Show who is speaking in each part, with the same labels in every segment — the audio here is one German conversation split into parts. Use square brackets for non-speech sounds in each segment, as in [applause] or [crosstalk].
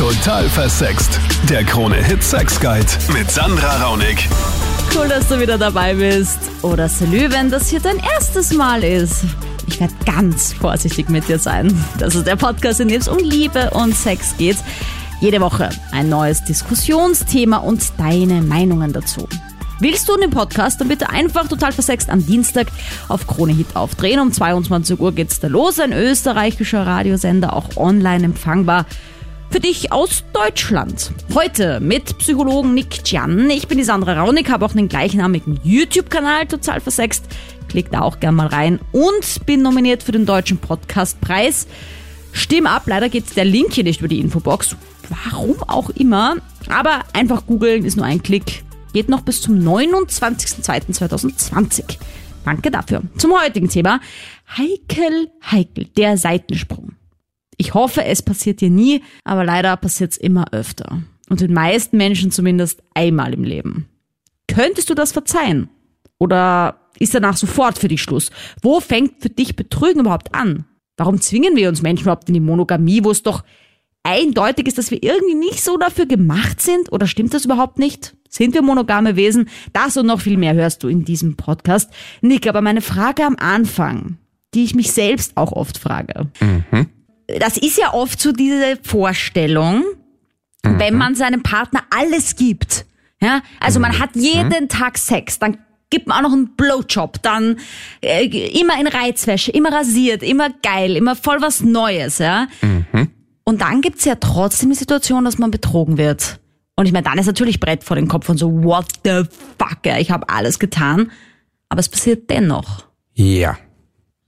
Speaker 1: Total versext. Der Krone-Hit Sex Guide mit Sandra Raunig.
Speaker 2: Cool, dass du wieder dabei bist. Oder salü, wenn das hier dein erstes Mal ist. Ich werde ganz vorsichtig mit dir sein. Das ist der Podcast, in dem es um Liebe und Sex geht. Jede Woche ein neues Diskussionsthema und deine Meinungen dazu. Willst du den Podcast, dann bitte einfach total versext am Dienstag auf Krone Hit aufdrehen. Um 22 Uhr geht's da los. Ein österreichischer Radiosender, auch online empfangbar für dich aus Deutschland. Heute mit Psychologen Nick Jan. Ich bin die Sandra Raunig, habe auch den gleichnamigen YouTube-Kanal total versext. Klick da auch gern mal rein und bin nominiert für den Deutschen Podcastpreis. Stimm ab, leider geht der Link hier nicht über die Infobox. Warum auch immer. Aber einfach googeln ist nur ein Klick. Geht noch bis zum 29.02.2020. Danke dafür. Zum heutigen Thema. Heikel, heikel, der Seitensprung. Ich hoffe, es passiert dir nie, aber leider passiert es immer öfter. Und den meisten Menschen zumindest einmal im Leben. Könntest du das verzeihen? Oder ist danach sofort für dich Schluss? Wo fängt für dich Betrügen überhaupt an? Warum zwingen wir uns Menschen überhaupt in die Monogamie, wo es doch eindeutig ist, dass wir irgendwie nicht so dafür gemacht sind? Oder stimmt das überhaupt nicht? Sind wir monogame Wesen? Das und noch viel mehr hörst du in diesem Podcast. Nick, aber meine Frage am Anfang, die ich mich selbst auch oft frage. Mhm das ist ja oft so diese Vorstellung, mhm. wenn man seinem Partner alles gibt. Ja, also man hat jeden mhm. Tag Sex, dann gibt man auch noch einen Blowjob, dann äh, immer in Reizwäsche, immer rasiert, immer geil, immer voll was Neues, ja. Mhm. Und dann gibt's ja trotzdem die Situation, dass man betrogen wird. Und ich meine, dann ist natürlich Brett vor den Kopf und so, what the fuck, ja, ich habe alles getan. Aber es passiert dennoch.
Speaker 3: Ja.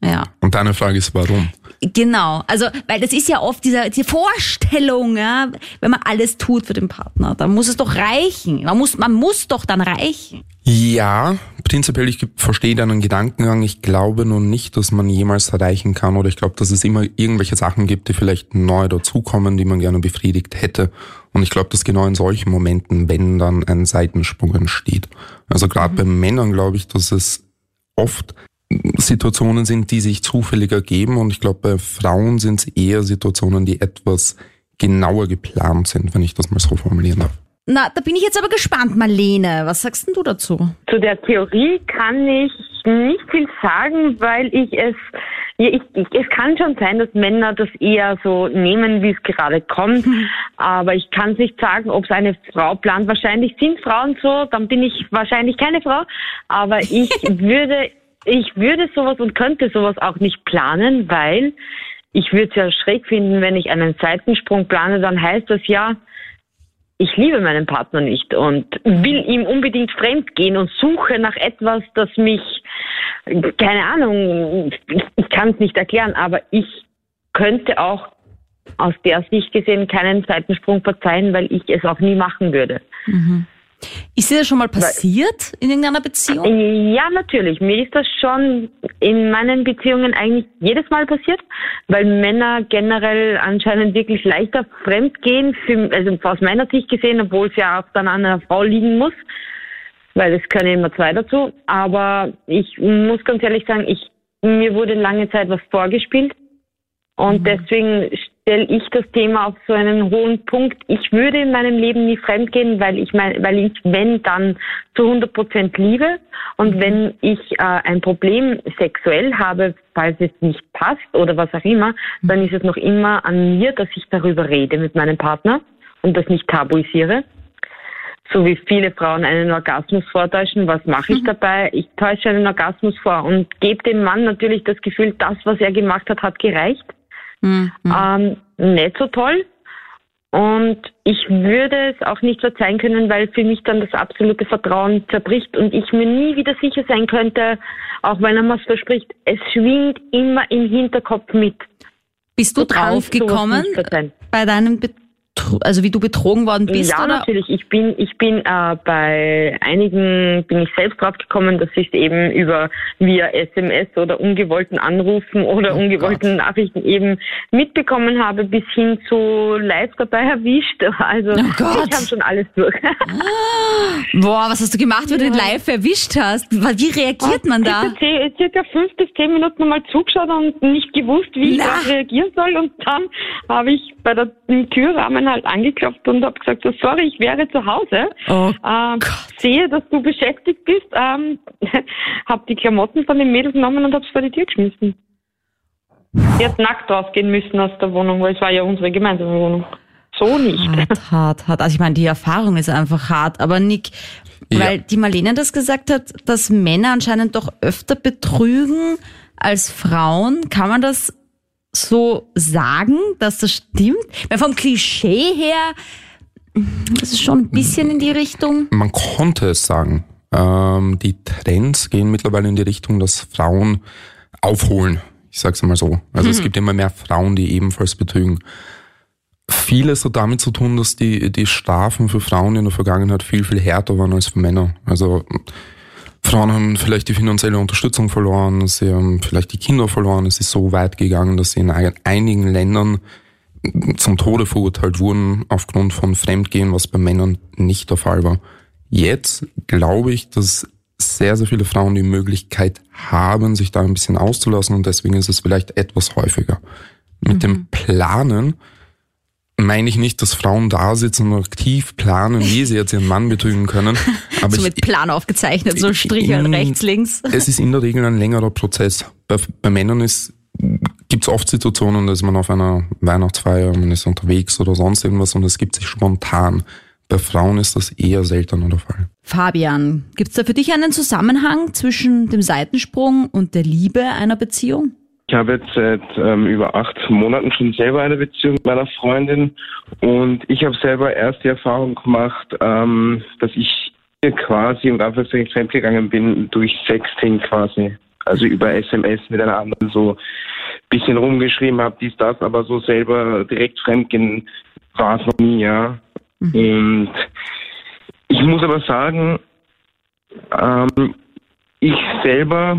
Speaker 2: Ja.
Speaker 3: Und deine Frage ist, warum?
Speaker 2: Genau, also weil das ist ja oft diese, diese Vorstellung, ja, wenn man alles tut für den Partner, dann muss es doch reichen. Man muss, man muss doch dann reichen.
Speaker 3: Ja, prinzipiell, ich verstehe deinen Gedankengang. Ich glaube nur nicht, dass man jemals erreichen kann oder ich glaube, dass es immer irgendwelche Sachen gibt, die vielleicht neu dazukommen, die man gerne befriedigt hätte. Und ich glaube, dass genau in solchen Momenten, wenn dann ein Seitensprung entsteht. Also gerade mhm. bei Männern glaube ich, dass es oft Situationen sind, die sich zufällig ergeben. Und ich glaube, bei Frauen sind es eher Situationen, die etwas genauer geplant sind, wenn ich das mal so formulieren darf.
Speaker 2: Na, da bin ich jetzt aber gespannt, Marlene. Was sagst denn du dazu?
Speaker 4: Zu der Theorie kann ich nicht viel sagen, weil ich es, ja, ich, ich, es kann schon sein, dass Männer das eher so nehmen, wie es gerade kommt. Aber ich kann nicht sagen, ob es eine Frau plant. Wahrscheinlich sind Frauen so, dann bin ich wahrscheinlich keine Frau. Aber ich [laughs] würde ich würde sowas und könnte sowas auch nicht planen, weil ich würde es ja schräg finden, wenn ich einen Seitensprung plane, dann heißt das ja, ich liebe meinen Partner nicht und will ihm unbedingt fremd gehen und suche nach etwas, das mich, keine Ahnung, ich, kann es nicht erklären, aber ich könnte auch aus der Sicht gesehen keinen Seitensprung verzeihen, weil ich es auch nie machen würde.
Speaker 2: Mhm. Ist dir das schon mal passiert in irgendeiner Beziehung?
Speaker 4: Ja, natürlich. Mir ist das schon in meinen Beziehungen eigentlich jedes Mal passiert, weil Männer generell anscheinend wirklich leichter fremdgehen, für, also aus meiner Sicht gesehen, obwohl es ja auch dann an einer Frau liegen muss, weil es können immer zwei dazu. Aber ich muss ganz ehrlich sagen, ich, mir wurde lange Zeit was vorgespielt und mhm. deswegen stelle ich das Thema auf so einen hohen Punkt. Ich würde in meinem Leben nie fremdgehen, weil ich mein, weil ich, wenn dann zu 100 Prozent liebe und wenn ich äh, ein Problem sexuell habe, falls es nicht passt oder was auch immer, dann ist es noch immer an mir, dass ich darüber rede mit meinem Partner und das nicht tabuisiere. So wie viele Frauen einen Orgasmus vortäuschen, was mache ich mhm. dabei? Ich täusche einen Orgasmus vor und gebe dem Mann natürlich das Gefühl, das, was er gemacht hat, hat gereicht. Mhm. Ähm, nicht so toll. Und ich würde es auch nicht verzeihen können, weil für mich dann das absolute Vertrauen zerbricht und ich mir nie wieder sicher sein könnte, auch wenn er was verspricht, es schwingt immer im Hinterkopf mit.
Speaker 2: Bist du, du draufgekommen bei deinem also wie du betrogen worden bist?
Speaker 4: Ja,
Speaker 2: oder?
Speaker 4: natürlich. Ich bin, ich bin äh, bei einigen bin ich selbst drauf gekommen, dass ich es eben über via SMS oder ungewollten Anrufen oder oh ungewollten Gott. Nachrichten eben mitbekommen habe, bis hin zu live dabei erwischt. [laughs] Also oh ich habe schon alles durch.
Speaker 2: Boah, was hast du gemacht, wenn ja. du den live erwischt hast? Wie reagiert man da?
Speaker 4: Ich circa fünf bis zehn Minuten mal zugeschaut und nicht gewusst, wie Na. ich reagieren soll. Und dann habe ich bei der Türrahmen vorhin halt angeklopft und habe gesagt, so, sorry, ich wäre zu Hause.
Speaker 2: Oh
Speaker 4: ähm, sehe, dass du beschäftigt bist. Ähm, [laughs] habe die Klamotten von den Mädels genommen und habe es vor die Tür geschmissen. Die hat nackt rausgehen müssen aus der Wohnung, weil es war ja unsere gemeinsame Wohnung. So nicht.
Speaker 2: Hart, [laughs] hart, hart. Also ich meine, die Erfahrung ist einfach hart. Aber Nick,
Speaker 3: Ja.
Speaker 2: weil die Marlene das gesagt hat, dass Männer anscheinend doch öfter betrügen als Frauen, kann man das so sagen, dass das stimmt? Weil vom Klischee her, das ist schon ein bisschen in die Richtung.
Speaker 3: Man konnte es sagen. Ähm, die Trends gehen mittlerweile in die Richtung, dass Frauen aufholen. Ich sag's mal so. Also es gibt immer mehr Frauen, die ebenfalls betrügen. Vieles hat damit zu tun, dass die, die Strafen für Frauen in der Vergangenheit viel, viel härter waren als für Männer. Also Frauen haben vielleicht die finanzielle Unterstützung verloren, sie haben vielleicht die Kinder verloren. Es ist so weit gegangen, dass sie in ein- einigen Ländern zum Tode verurteilt wurden aufgrund von Fremdgehen, was bei Männern nicht der Fall war. Jetzt glaube ich, dass sehr, sehr viele Frauen die Möglichkeit haben, sich da ein bisschen auszulassen und deswegen ist es vielleicht etwas häufiger. Mit dem Planen meine ich nicht, dass Frauen da sitzen und aktiv planen, wie sie jetzt ihren Mann betrügen können. [laughs] Aber
Speaker 2: so mit Plan aufgezeichnet, so Striche
Speaker 3: in-
Speaker 2: rechts, links.
Speaker 3: es ist in der Regel ein längerer Prozess. Bei, bei Männern ist gibt es oft Situationen, dass man auf einer Weihnachtsfeier, man ist unterwegs oder sonst irgendwas und es gibt sich spontan. Bei Frauen ist das eher seltener der Fall.
Speaker 2: Fabian, gibt's da für dich einen Zusammenhang zwischen dem Seitensprung und der Liebe einer Beziehung?
Speaker 5: Ich habe jetzt seit ähm, über acht Monaten schon selber eine Beziehung mit meiner Freundin und ich habe selber erst die Erfahrung gemacht, ähm, dass ich quasi im Anführungszeichen fremdgegangen bin durch Sexting quasi. Also über SMS mit einer anderen so bisschen rumgeschrieben habe, dies, das, aber so selber direkt fremdgehen war es noch nie, ja. Und ich muss aber sagen, ähm, ich selber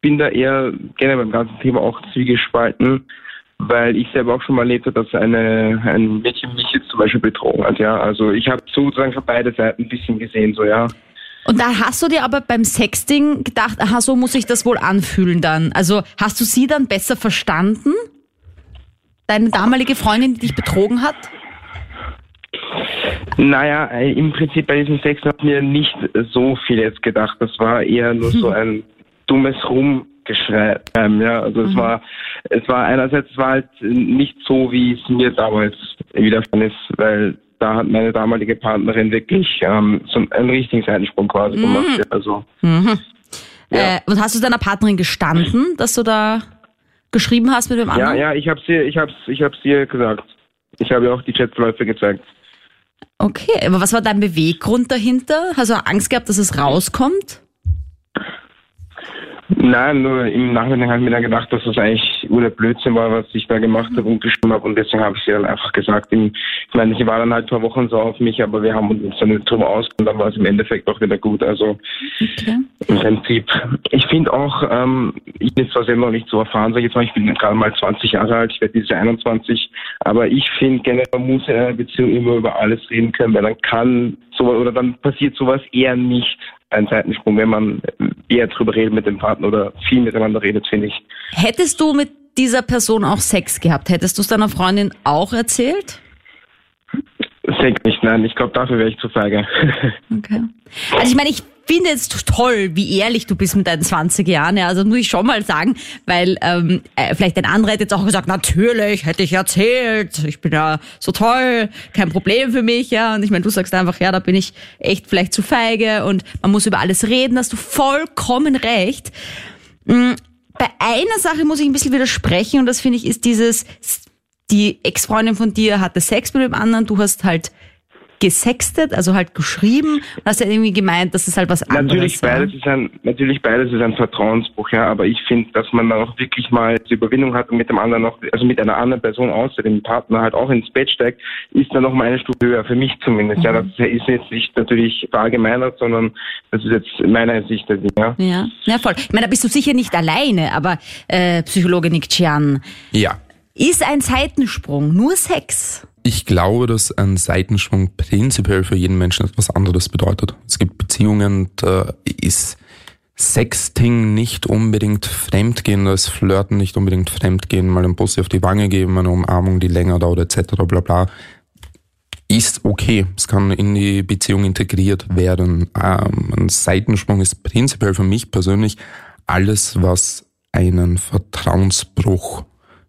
Speaker 5: bin da eher generell beim ganzen Thema auch zwiegespalten, weil ich selber auch schon mal erlebt habe, dass eine, ein Mädchen mich jetzt zum Beispiel betrogen hat, ja. Also ich habe sozusagen von beide Seiten ein bisschen gesehen, so, ja.
Speaker 2: Und da hast du dir aber beim Sexting gedacht, aha, so muss ich das wohl anfühlen dann. Also hast du sie dann besser verstanden? Deine damalige Freundin, die dich betrogen hat?
Speaker 5: Naja, äh, im Prinzip bei diesem Sex hat mir nicht so viel jetzt gedacht. Das war eher nur so ein dummes Rumgeschrei. Ähm, ja, also es war, es war einerseits war halt nicht so, wie es mir damals widerfahren ist, weil da hat meine damalige Partnerin wirklich ähm, so einen richtigen Seitensprung quasi gemacht. Ja, Also Ja.
Speaker 2: Äh, und hast du deiner Partnerin gestanden, dass du da geschrieben hast mit dem
Speaker 5: ja,
Speaker 2: anderen?
Speaker 5: ja, ich habe sie, ich habe, ich habe ihr gesagt. Ich habe ihr auch die Chatverläufe gezeigt.
Speaker 2: Okay, aber was war dein Beweggrund dahinter? Hast du Angst gehabt, dass es rauskommt?
Speaker 5: Nein, nur im Nachhinein habe ich mir dann gedacht, dass das eigentlich nur der Blödsinn war, was ich da gemacht habe und geschrieben habe und deswegen habe ich sie dann einfach gesagt. Ich meine, sie war dann halt zwei Wochen so auf mich, aber wir haben uns dann nicht drüber aus und dann war es im Endeffekt auch wieder gut. Also
Speaker 2: Okay.
Speaker 5: im Prinzip, ich finde auch, ähm, ich bin zwar selber noch nicht so erfahren, sag ich jetzt mal, ich bin gerade mal 20 Jahre alt, ich werde dieses Jahr 21, aber ich finde generell, man muss in einer Beziehung immer über alles reden können, weil dann kann so oder dann passiert sowas eher nicht ein Seitensprung, wenn man eher drüber redet mit dem Partner oder viel miteinander redet, finde ich.
Speaker 2: Hättest du mit dieser Person auch Sex gehabt? Hättest du es deiner Freundin auch erzählt?
Speaker 5: Sex nicht, nein, ich glaube, dafür wäre ich zu feige. [laughs]
Speaker 2: Okay. Also ich meine, ich finde es toll, wie ehrlich du bist mit deinen 20 Jahren. Ja, also muss ich schon mal sagen, weil ähm, äh, vielleicht ein anderer hätte jetzt auch gesagt, natürlich hätte ich erzählt, ich bin ja so toll, kein Problem für mich. Ja, und ich meine, du sagst einfach, ja, da bin ich echt vielleicht zu feige und man muss über alles reden. Hast du vollkommen recht. Mm, Bei einer Sache muss ich ein bisschen widersprechen und das finde ich ist dieses, die Ex-Freundin von dir hatte Sex mit dem anderen, du hast halt gesextet, also halt geschrieben. Und hast ja irgendwie gemeint, dass es halt was anderes
Speaker 5: Natürlich beides ist ein, natürlich beides ist ein Vertrauensbruch, ja, aber ich finde, dass man dann auch wirklich mal die Überwindung hat und mit dem anderen noch, also mit einer anderen Person außer dem Partner halt auch ins Bett steigt, ist dann noch mal eine Stufe höher, für mich zumindest, ja, das ist jetzt nicht natürlich verallgemeinert, sondern das ist jetzt meine Sicht der Dinge, ja.
Speaker 2: Ja, ja, voll. Ich meine, da bist du sicher nicht alleine, aber äh, Psychologe Nick Chian,
Speaker 3: Ja,
Speaker 2: ist ein Seitensprung nur Sex?
Speaker 3: Ich glaube, dass ein Seitensprung prinzipiell für jeden Menschen etwas anderes bedeutet. Es gibt Beziehungen, da ist Sexting nicht unbedingt Fremdgehen, da ist Flirten nicht unbedingt Fremdgehen, mal ein Bussi auf die Wange geben, eine Umarmung, die länger dauert, etc. bla bla. ist okay. Es kann in die Beziehung integriert werden. Ähm, ein Seitensprung ist prinzipiell für mich persönlich alles, was einen Vertrauensbruch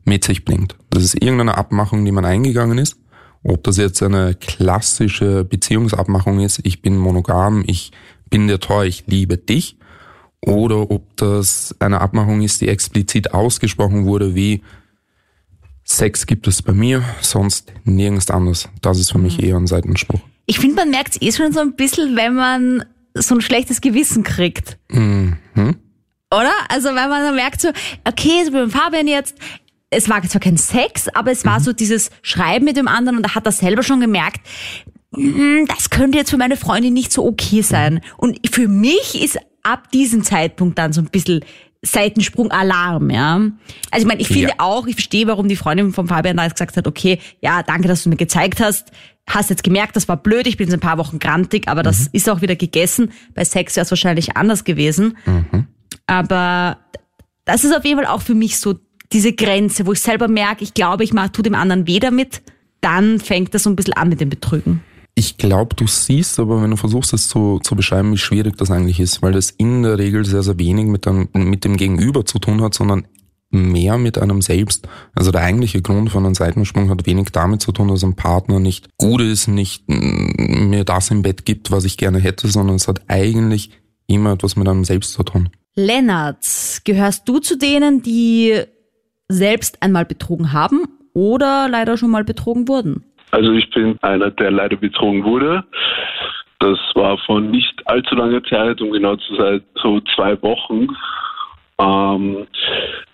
Speaker 3: mit sich bringt. Das ist irgendeine Abmachung, die man eingegangen ist. Ob das jetzt eine klassische Beziehungsabmachung ist, ich bin monogam, ich bin dir treu, ich liebe dich, oder ob das eine Abmachung ist, die explizit ausgesprochen wurde, wie Sex gibt es bei mir, sonst nirgends anders. Das ist für mich eher ein Seitenspruch.
Speaker 2: Ich finde, man merkt es eh schon so ein bisschen, wenn man so ein schlechtes Gewissen kriegt.
Speaker 3: Mhm.
Speaker 2: Oder? Also wenn man dann merkt so, okay, so beim Fabian jetzt, es war zwar kein Sex, aber es war so dieses Schreiben mit dem anderen und da hat er selber schon gemerkt, "Mm, das könnte jetzt für meine Freundin nicht so okay sein. Und für mich ist ab diesem Zeitpunkt dann so ein bisschen Seitensprung Alarm, ja. Also ich meine, ich finde
Speaker 3: Ja.
Speaker 2: auch, ich verstehe, warum die Freundin von Fabian da jetzt gesagt hat, okay, ja, danke, dass du mir gezeigt hast. Hast jetzt gemerkt, das war blöd, ich bin jetzt ein paar Wochen grantig, aber das ist auch wieder gegessen. Bei Sex wäre es wahrscheinlich anders gewesen. Aber das ist auf jeden Fall auch für mich so diese Grenze, wo ich selber merke, ich glaube, ich mach, tu dem anderen weh damit, dann fängt das so ein bisschen an mit dem Betrügen.
Speaker 3: Ich glaube, du siehst, aber wenn du versuchst, es zu, zu beschreiben, wie schwierig das eigentlich ist, weil das in der Regel sehr, sehr wenig mit dem, mit dem Gegenüber zu tun hat, sondern mehr mit einem selbst. Also der eigentliche Grund von einem Seitensprung hat wenig damit zu tun, dass ein Partner nicht gut ist, nicht mm, mir das im Bett gibt, was ich gerne hätte, sondern es hat eigentlich immer etwas mit einem selbst zu tun.
Speaker 2: Lennart, gehörst du zu denen, die selbst einmal betrogen haben oder leider schon mal betrogen wurden?
Speaker 6: Also ich bin einer, der leider betrogen wurde. Das war von nicht allzu langer Zeit, um genau zu sein, so zwei Wochen. Ähm,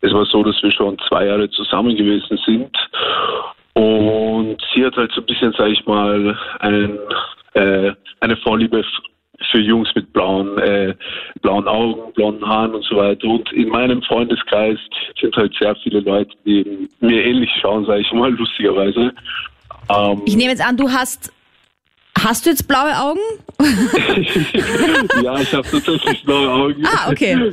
Speaker 6: es war so, dass wir schon zwei Jahre zusammen gewesen sind. Und sie hat halt so ein bisschen, sag ich mal, einen, äh, eine Vorliebe für Jungs mit blauen, äh, blauen Augen, blonden Haaren und so weiter. Und in meinem Freundeskreis sind halt sehr viele Leute, die mir ähnlich schauen, sage ich mal, lustigerweise. Ähm,
Speaker 2: Ich nehme jetzt an, du hast, hast du jetzt blaue Augen? [laughs]
Speaker 6: ja, ich habe tatsächlich blaue Augen.
Speaker 2: Ah, okay.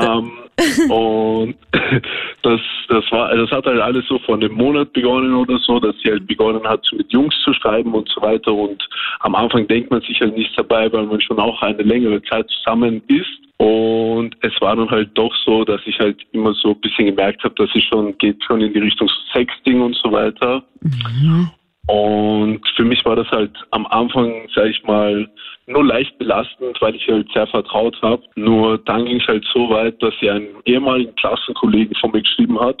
Speaker 6: Ähm, [laughs] und [clears throat] das, das war, das hat halt alles so vor einem Monat begonnen oder so, dass sie halt begonnen hat, mit Jungs zu schreiben und so weiter. Und am Anfang denkt man sich halt nichts dabei, weil man schon auch eine längere Zeit zusammen ist. Und es war dann halt doch so, dass ich halt immer so ein bisschen gemerkt habe, dass es schon geht schon in die Richtung Sexting und so weiter. Und für mich war das halt am Anfang, sag ich mal, nur leicht belastend, weil ich halt sehr vertraut habe. Nur dann ging es halt so weit, dass sie einen ehemaligen Klassenkollegen von mir geschrieben hat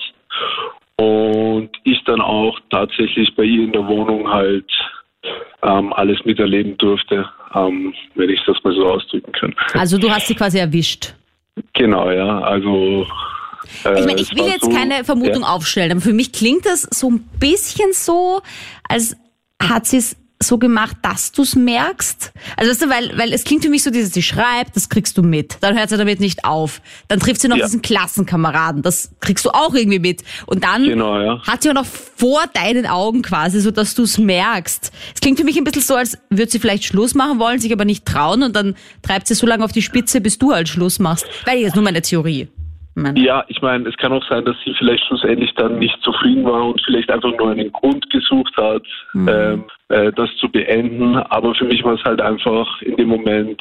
Speaker 6: und ich dann auch tatsächlich bei ihr in der Wohnung halt ähm, alles miterleben durfte, ähm, wenn ich das mal so ausdrücken kann.
Speaker 2: Also du hast sie quasi erwischt.
Speaker 6: Genau, ja, also. äh,
Speaker 2: Ich meine, ich will jetzt keine Vermutung
Speaker 6: ja.
Speaker 2: aufstellen, aber für mich klingt das so ein bisschen so, als hat sie es so gemacht, dass du es merkst. Also weißt du, weil, weil es klingt für mich so, dieses, sie schreibt, das kriegst du mit. Dann hört sie damit nicht auf. Dann trifft sie noch
Speaker 6: Ja.
Speaker 2: diesen Klassenkameraden, das kriegst du auch irgendwie mit. Und dann
Speaker 6: Genau, ja.
Speaker 2: hat sie auch noch vor deinen Augen quasi, so dass du es merkst. Es klingt für mich ein bisschen so, als würde sie vielleicht Schluss machen wollen, sich aber nicht trauen und dann treibt sie so lange auf die Spitze, bis du halt Schluss machst. Weil das ist nur meine Theorie. Meine-
Speaker 6: Ja, ich meine, es kann auch sein, dass sie vielleicht schlussendlich dann nicht zufrieden war und vielleicht einfach nur einen Grund gesucht hat, ähm, äh, das zu beenden. Aber für mich war es halt einfach in dem Moment,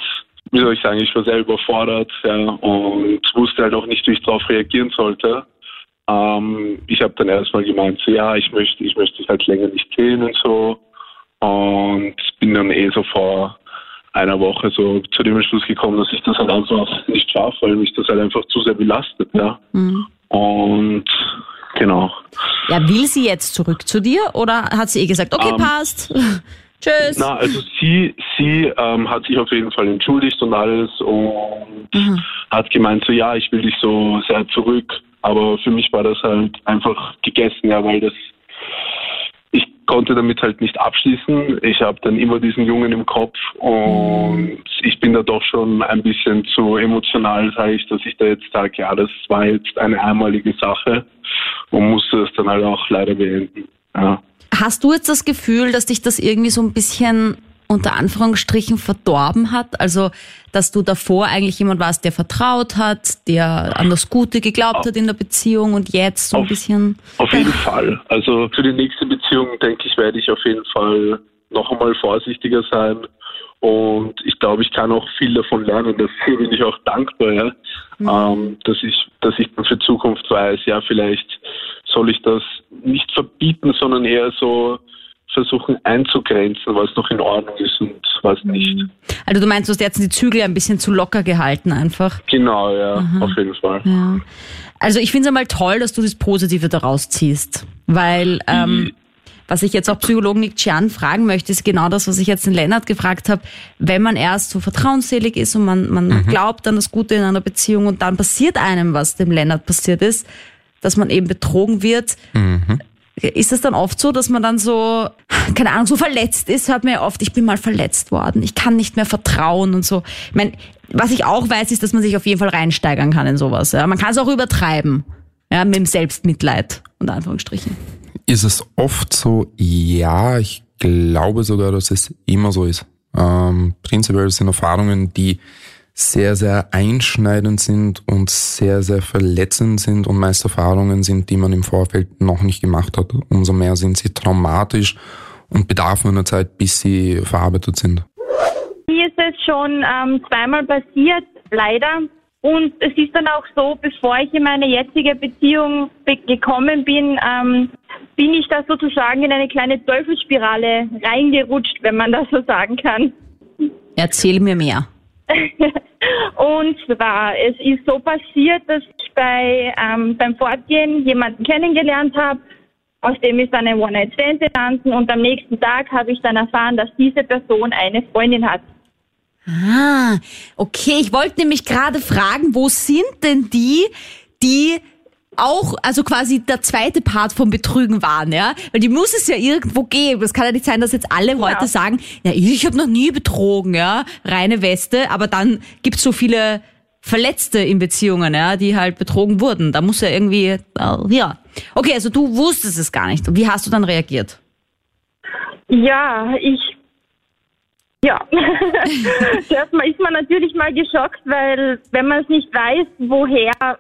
Speaker 6: wie soll ich sagen, ich war sehr überfordert ja, und wusste halt auch nicht, wie ich darauf reagieren sollte. Ähm, ich habe dann erstmal gemeint, so ja, ich möchte, ich möchte dich halt länger nicht sehen und so. Und bin dann eh so vor einer Woche so zu dem Entschluss gekommen, dass ich das halt einfach nicht schaffe, weil mich das halt einfach zu sehr belastet, ja. Und genau.
Speaker 2: Ja, will sie jetzt zurück zu dir oder hat sie eh gesagt, okay,
Speaker 6: Ähm,
Speaker 2: passt, [laughs] tschüss?
Speaker 6: Na, also sie, sie ähm, hat sich auf jeden Fall entschuldigt und alles und hat gemeint, so ja, ich will dich so sehr zurück. Aber für mich war das halt einfach gegessen, ja, weil das konnte damit halt nicht abschließen. Ich habe dann immer diesen Jungen im Kopf und ich bin da doch schon ein bisschen zu emotional, sage ich, dass ich da jetzt sage, ja, das war jetzt eine einmalige Sache und musste es dann halt auch leider beenden. Ja.
Speaker 2: Hast du jetzt das Gefühl, dass dich das irgendwie so ein bisschen unter Anführungsstrichen verdorben hat? Also, dass du davor eigentlich jemand warst, der vertraut hat, der an das Gute geglaubt hat in der Beziehung und jetzt so ein
Speaker 6: Auf-
Speaker 2: bisschen...
Speaker 6: Auf jeden Fall. Also für die nächste Beziehung, denke ich, werde ich auf jeden Fall noch einmal vorsichtiger sein. Und ich glaube, ich kann auch viel davon lernen. Dafür bin ich auch dankbar, ja, mhm. ähm, dass ich, dass ich dann für Zukunft weiß, ja, vielleicht soll ich das nicht verbieten, sondern eher so versuchen einzugrenzen, was noch in Ordnung ist und was mhm. nicht.
Speaker 2: Also du meinst, du hast jetzt die Zügel ein bisschen zu locker gehalten einfach?
Speaker 6: Genau, ja, Aha. auf jeden Fall.
Speaker 2: Ja. Also ich finde es einmal toll, dass du das Positive daraus ziehst, weil ähm, mhm. was ich jetzt auch Psychologen Nick Chian fragen möchte, ist genau das, was ich jetzt den Lennart gefragt habe. Wenn man erst so vertrauensselig ist und man, man mhm. glaubt an das Gute in einer Beziehung und dann passiert einem, was dem Lennart passiert ist, dass man eben betrogen wird, mhm. Ist es dann oft so, dass man dann so, keine Ahnung, so verletzt ist? Hört man ja oft, ich bin mal verletzt worden, ich kann nicht mehr vertrauen und so. Ich meine, was ich auch weiß, ist, dass man sich auf jeden Fall reinsteigern kann in sowas. Ja. Man kann es auch übertreiben, ja, mit dem Selbstmitleid, unter Anführungsstrichen.
Speaker 3: Ist es oft so? Ja, ich glaube sogar, dass es immer so ist. Ähm, prinzipiell sind Erfahrungen, die sehr, sehr einschneidend sind und sehr, sehr verletzend sind und meist Erfahrungen sind, die man im Vorfeld noch nicht gemacht hat. Umso mehr sind sie traumatisch und bedarf nur einer Zeit, bis sie verarbeitet sind.
Speaker 7: Mir ist es schon ähm, zweimal passiert, leider. Und es ist dann auch so, bevor ich in meine jetzige Beziehung gekommen bin, ähm, bin ich da sozusagen in eine kleine Teufelsspirale reingerutscht, wenn man das so sagen kann.
Speaker 2: Erzähl mir mehr. [laughs]
Speaker 7: und zwar, es ist so passiert, dass ich bei, ähm, beim Fortgehen jemanden kennengelernt habe, aus dem ist dann ein One-Night-Stand entstanden und am nächsten Tag habe ich dann erfahren, dass diese Person eine Freundin hat.
Speaker 2: Ah, okay. Ich wollte nämlich gerade fragen, wo sind denn die, die auch, also quasi der zweite Part vom Betrügen waren, ja? Weil die muss es ja irgendwo geben. Es kann ja nicht sein, dass jetzt alle heute ja. sagen, ja, ich habe noch nie betrogen, ja, reine Weste, aber dann gibt's so viele Verletzte in Beziehungen, ja, die halt betrogen wurden. Da muss ja irgendwie, äh, ja. Okay, also du wusstest es gar nicht. Wie hast du dann reagiert?
Speaker 7: Ja, ich ja, [laughs] zuerst mal ist man natürlich mal geschockt, weil wenn man es nicht weiß, woher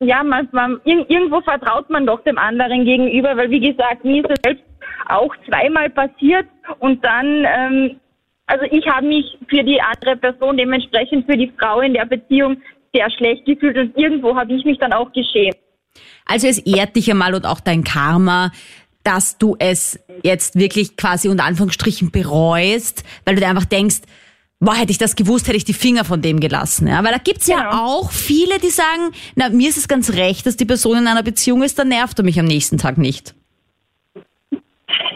Speaker 7: ja, man, man, irgendwo vertraut man doch dem anderen gegenüber, weil wie gesagt, mir ist es selbst auch zweimal passiert und dann, ähm, also ich habe mich für die andere Person, dementsprechend für die Frau in der Beziehung sehr schlecht gefühlt und irgendwo habe ich mich dann auch geschämt.
Speaker 2: Also es ehrt dich einmal und auch dein Karma, dass du es jetzt wirklich quasi unter Anführungsstrichen bereust, weil du dir einfach denkst, boah, hätte ich das gewusst, hätte ich die Finger von dem gelassen. Ja? Weil da gibt's ja genau. auch viele, die sagen, na, mir ist es ganz recht, dass die Person in einer Beziehung ist, dann nervt er mich am nächsten Tag nicht.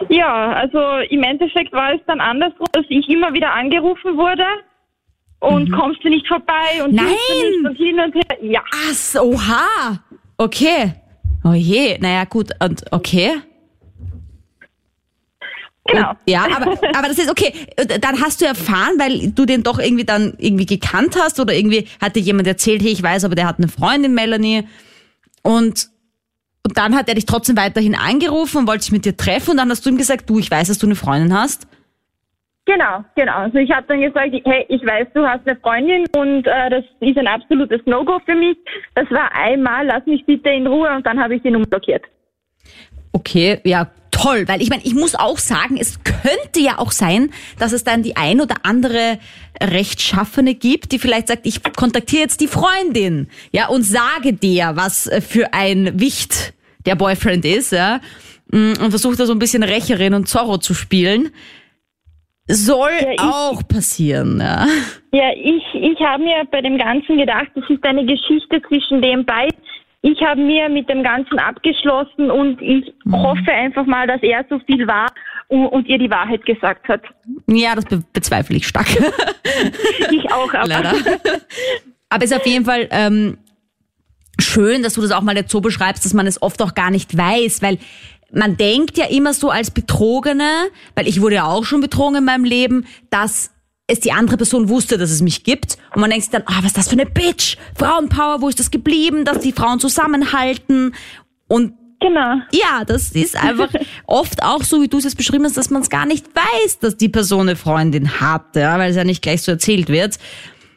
Speaker 7: Ja, also im Endeffekt war es dann andersrum, dass ich immer wieder angerufen wurde und mhm. kommst du nicht vorbei und
Speaker 2: Nein.
Speaker 7: nicht und hin und her. Ja.
Speaker 2: Ach, oha. Okay. Oh je, naja gut, und okay.
Speaker 7: Genau.
Speaker 2: Und, ja, aber, aber das ist okay. Dann hast du erfahren, weil du den doch irgendwie dann irgendwie gekannt hast oder irgendwie hat dir jemand erzählt, hey, ich weiß, aber der hat eine Freundin, Melanie. Und, und dann hat er dich trotzdem weiterhin angerufen und wollte sich mit dir treffen und dann hast du ihm gesagt, du, ich weiß, dass du eine Freundin hast.
Speaker 7: Genau, genau. Also ich habe dann gesagt, hey, ich weiß, du hast eine Freundin und äh, das ist ein absolutes No-Go für mich. Das war einmal, lass mich bitte in Ruhe und dann habe ich ihn umblockiert.
Speaker 2: Okay, ja, toll, weil ich meine, ich muss auch sagen, es könnte ja auch sein, dass es dann die ein oder andere Rechtschaffene gibt, die vielleicht sagt, ich kontaktiere jetzt die Freundin, ja, und sage dir, was für ein Wicht der Boyfriend ist, ja, mm, und versucht da so ein bisschen Rächerin und Zorro zu spielen. Soll ja, ich, auch passieren, ja.
Speaker 7: Ja, ich, ich habe mir bei dem Ganzen gedacht, das ist eine Geschichte zwischen den beiden ich habe mir mit dem Ganzen abgeschlossen und ich mhm. hoffe einfach mal, dass er so viel war und, und ihr die Wahrheit gesagt hat.
Speaker 2: Ja, das be bezweifle ich stark. [laughs]
Speaker 7: ich auch, aber. Leider.
Speaker 2: Aber es ist auf jeden Fall ähm, schön, dass du das auch mal jetzt so beschreibst, dass man es oft auch gar nicht weiß, weil man denkt ja immer so als Betrogene, weil ich wurde ja auch schon betrogen in meinem Leben, dass es die andere Person wusste, dass es mich gibt. Und man denkt sich dann, ah, oh, was ist das für eine Bitch? Frauenpower, wo ist das geblieben, dass die Frauen zusammenhalten? Und
Speaker 7: Genau.
Speaker 2: Ja, das ist einfach [laughs] oft auch so, wie du es jetzt beschrieben hast, dass man es gar nicht weiß, dass die Person eine Freundin hat, ja, weil es ja nicht gleich so erzählt wird.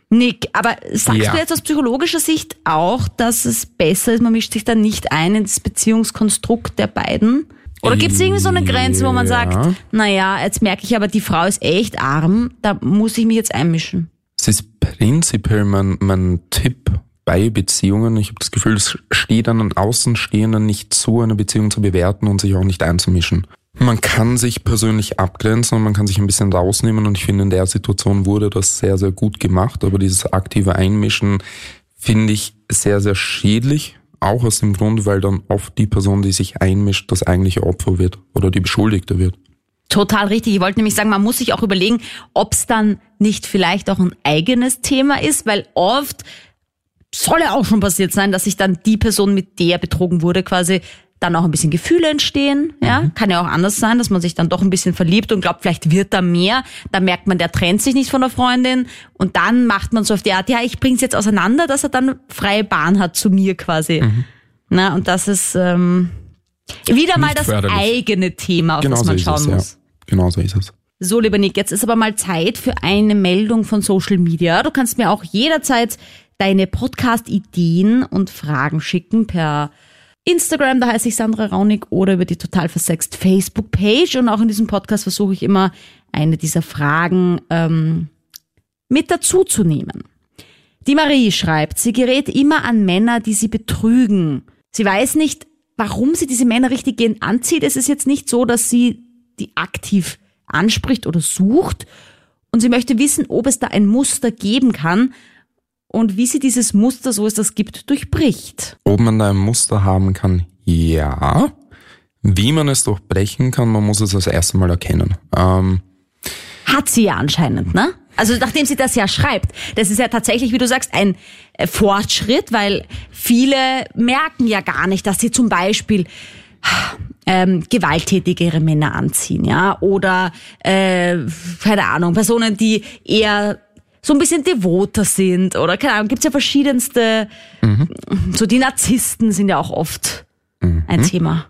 Speaker 2: Nick, aber sagst ja. du jetzt aus psychologischer Sicht auch, dass es besser ist, man mischt sich da nicht ein ins Beziehungskonstrukt der beiden? Oder gibt es irgendwie so eine Grenze, wo man
Speaker 3: Ja.
Speaker 2: sagt, naja, jetzt merke ich aber, die Frau ist echt arm, da muss ich mich jetzt einmischen.
Speaker 3: Es ist prinzipiell mein, mein Tipp bei Beziehungen. Ich habe das Gefühl, es steht einen Außenstehenden nicht zu, eine Beziehung zu bewerten und sich auch nicht einzumischen. Man kann sich persönlich abgrenzen und man kann sich ein bisschen rausnehmen und ich finde, in der Situation wurde das sehr, sehr gut gemacht. Aber dieses aktive Einmischen finde ich sehr, sehr schädlich. Auch aus dem Grund, weil dann oft die Person, die sich einmischt, das eigentliche Opfer wird oder die Beschuldigte wird.
Speaker 2: Total richtig. Ich wollte nämlich sagen, man muss sich auch überlegen, ob es dann nicht vielleicht auch ein eigenes Thema ist, weil oft soll ja auch schon passiert sein, dass sich dann die Person, mit der betrogen wurde, quasi dann auch ein bisschen Gefühle entstehen. Ja, kann ja auch anders sein, dass man sich dann doch ein bisschen verliebt und glaubt, vielleicht wird da mehr. Da merkt man, der trennt sich nicht von der Freundin und dann macht man so auf die Art, ja, ich bring's jetzt auseinander, dass er dann freie Bahn hat zu mir quasi. Na, und das ist ähm, wieder mal
Speaker 3: Nicht
Speaker 2: das
Speaker 3: förderlich.
Speaker 2: eigene Thema, auf
Speaker 3: Genau
Speaker 2: das
Speaker 3: so
Speaker 2: man
Speaker 3: ist
Speaker 2: schauen
Speaker 3: es,
Speaker 2: muss.
Speaker 3: ja. Genau so ist es.
Speaker 2: So, lieber Nick, jetzt ist aber mal Zeit für eine Meldung von Social Media. Du kannst mir auch jederzeit deine Podcast-Ideen und Fragen schicken per Instagram, da heiße ich Sandra Raunig, oder über die total versext Facebook-Page. Und auch in diesem Podcast versuche ich immer, eine dieser Fragen ähm, mit dazuzunehmen. Die Marie schreibt, sie gerät immer an Männer, die sie betrügen. Sie weiß nicht, warum sie diese Männer richtig gehend anzieht. Es ist jetzt nicht so, dass sie die aktiv anspricht oder sucht. Und sie möchte wissen, ob es da ein Muster geben kann und wie sie dieses Muster, so es das gibt, durchbricht.
Speaker 3: Ob man da ein Muster haben kann, ja. Wie man es durchbrechen kann, man muss es das erste Mal erkennen. Ähm,
Speaker 2: Hat sie ja anscheinend, ne? Also nachdem sie das ja schreibt, das ist ja tatsächlich, wie du sagst, ein äh, Fortschritt, weil viele merken ja gar nicht, dass sie zum Beispiel ähm, gewalttätigere Männer anziehen, ja, oder äh, keine Ahnung, Personen, die eher so ein bisschen devoter sind oder keine Ahnung, gibt's ja verschiedenste, so die Narzissten sind ja auch oft ein Thema.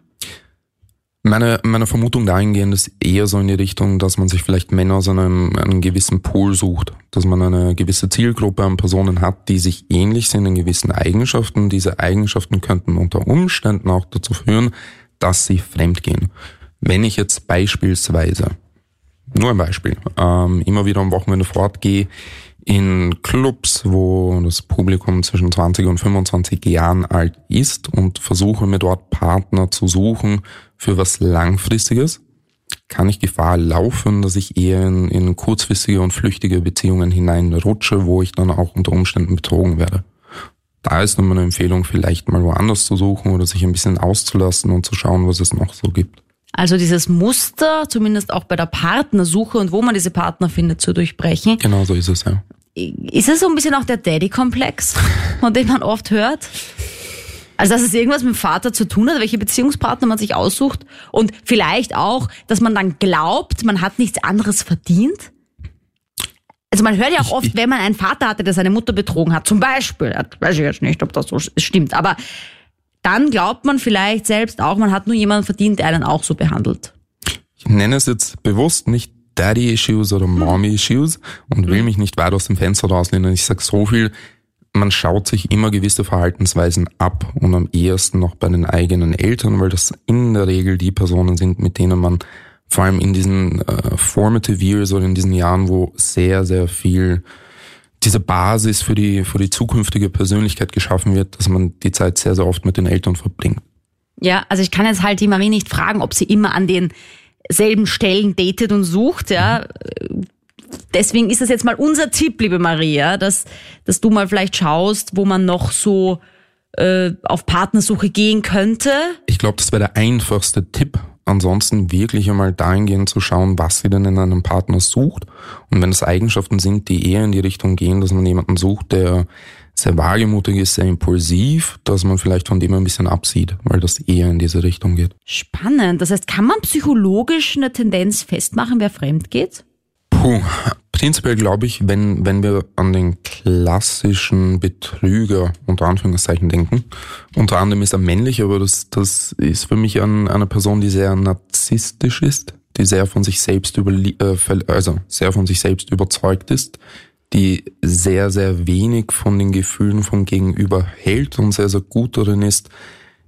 Speaker 3: meine, meine Vermutung dahingehend ist eher so in die Richtung, dass man sich vielleicht Männer aus einem, einem gewissen Pool sucht. Dass man eine gewisse Zielgruppe an Personen hat, die sich ähnlich sind in gewissen Eigenschaften. Diese Eigenschaften könnten unter Umständen auch dazu führen, dass sie fremdgehen. Wenn ich jetzt beispielsweise, nur ein Beispiel, ähm, immer wieder am Wochenende fortgehe in Clubs, wo das Publikum zwischen 20 und 25 Jahren alt ist und versuche mir dort Partner zu suchen für was Langfristiges, kann ich Gefahr laufen, dass ich eher in, in kurzfristige und flüchtige Beziehungen hineinrutsche, wo ich dann auch unter Umständen betrogen werde. Da ist nur meine Empfehlung, vielleicht mal woanders zu suchen oder sich ein bisschen auszulassen und zu schauen, was es noch so gibt.
Speaker 2: Also dieses Muster, zumindest auch bei der Partnersuche und wo man diese Partner findet, zu durchbrechen.
Speaker 3: Genau so ist es, ja.
Speaker 2: Ist es so ein bisschen auch der Daddy-Komplex, von dem man oft hört? Also, dass es irgendwas mit dem Vater zu tun hat, welche Beziehungspartner man sich aussucht und vielleicht auch, dass man dann glaubt, man hat nichts anderes verdient? Also man hört ja auch oft, wenn man einen Vater hatte, der seine Mutter betrogen hat, zum Beispiel, weiß ich jetzt nicht, ob das so stimmt, aber dann glaubt man vielleicht selbst auch, man hat nur jemanden verdient, der einen auch so behandelt.
Speaker 3: Ich nenne es jetzt bewusst nicht Daddy-Issues oder Mommy-Issues und will mich nicht weit aus dem Fenster rauslehnen. Ich sage so viel, man schaut sich immer gewisse Verhaltensweisen ab und am ehesten noch bei den eigenen Eltern, weil das in der Regel die Personen sind, mit denen man vor allem in diesen äh, formative years oder in diesen Jahren, wo sehr, sehr viel diese Basis für die, für die zukünftige Persönlichkeit geschaffen wird, dass man die Zeit sehr, sehr oft mit den Eltern verbringt.
Speaker 2: Ja, also ich kann jetzt halt die Marie nicht fragen, ob sie immer an den selben Stellen datet und sucht, ja. Deswegen ist das jetzt mal unser Tipp, liebe Maria, dass, dass du mal vielleicht schaust, wo man noch so äh, auf Partnersuche gehen könnte.
Speaker 3: Ich glaube, das wäre der einfachste Tipp. Ansonsten wirklich einmal dahingehend zu schauen, was sie denn in einem Partner sucht. Und wenn es Eigenschaften sind, die eher in die Richtung gehen, dass man jemanden sucht, der sehr wagemutig ist, sehr impulsiv, dass man vielleicht von dem ein bisschen absieht, weil das eher in diese Richtung geht.
Speaker 2: Spannend. Das heißt, kann man psychologisch eine Tendenz festmachen, wer fremd geht?
Speaker 3: Puh, prinzipiell glaube ich, wenn, wenn wir an den klassischen Betrüger unter Anführungszeichen denken, unter anderem ist er männlich, aber das, das ist für mich an, eine Person, die sehr narzisstisch ist, die sehr von sich selbst über, äh, also sehr von sich selbst überzeugt ist, die sehr, sehr wenig von den Gefühlen vom Gegenüber hält und sehr, sehr gut darin ist,